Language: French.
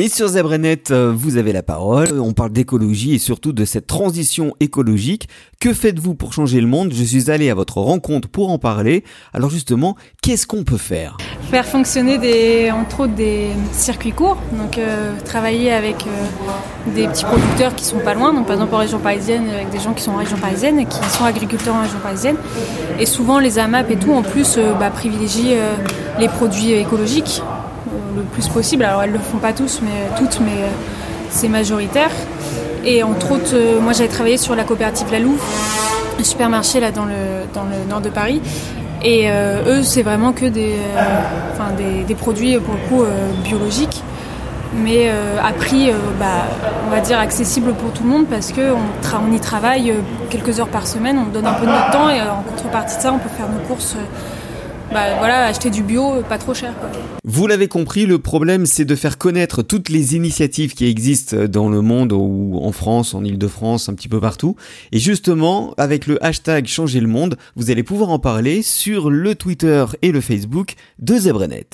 Et sur Zebrenet, euh, vous avez la parole. On parle d'écologie et surtout de cette transition écologique. Que faites-vous pour changer le monde? Je suis allé à votre rencontre pour en parler. Alors justement, qu'est-ce qu'on peut faire? Faire fonctionner entre autres des circuits courts. Donc euh, travailler avec euh, des petits producteurs qui sont pas loin. Donc par exemple en région parisienne, avec des gens qui sont en région parisienne et qui sont agriculteurs en région parisienne. Et souvent les AMAP et tout en plus bah, privilégient les produits écologiques le plus possible. Alors elles le font pas tous, mais toutes, mais euh, c'est majoritaire. Et entre autres, euh, moi j'avais travaillé sur la coopérative La Louve, un supermarché là dans le, dans le nord de Paris. Et euh, eux, c'est vraiment que des, enfin, des, produits pour le coup biologiques, mais à prix, bah, on va dire accessible pour tout le monde parce qu'on on y travaille quelques heures par semaine, on donne un peu de notre temps et en contrepartie de ça, on peut faire nos courses bah, voilà, acheter du bio pas trop cher. Vous l'avez compris, le problème c'est de faire connaître toutes les initiatives qui existent dans le monde ou en France, en Ile-de-France, un petit peu partout. Et justement, avec le hashtag Changer le monde, vous allez pouvoir en parler sur le Twitter et le Facebook de Zebrenet.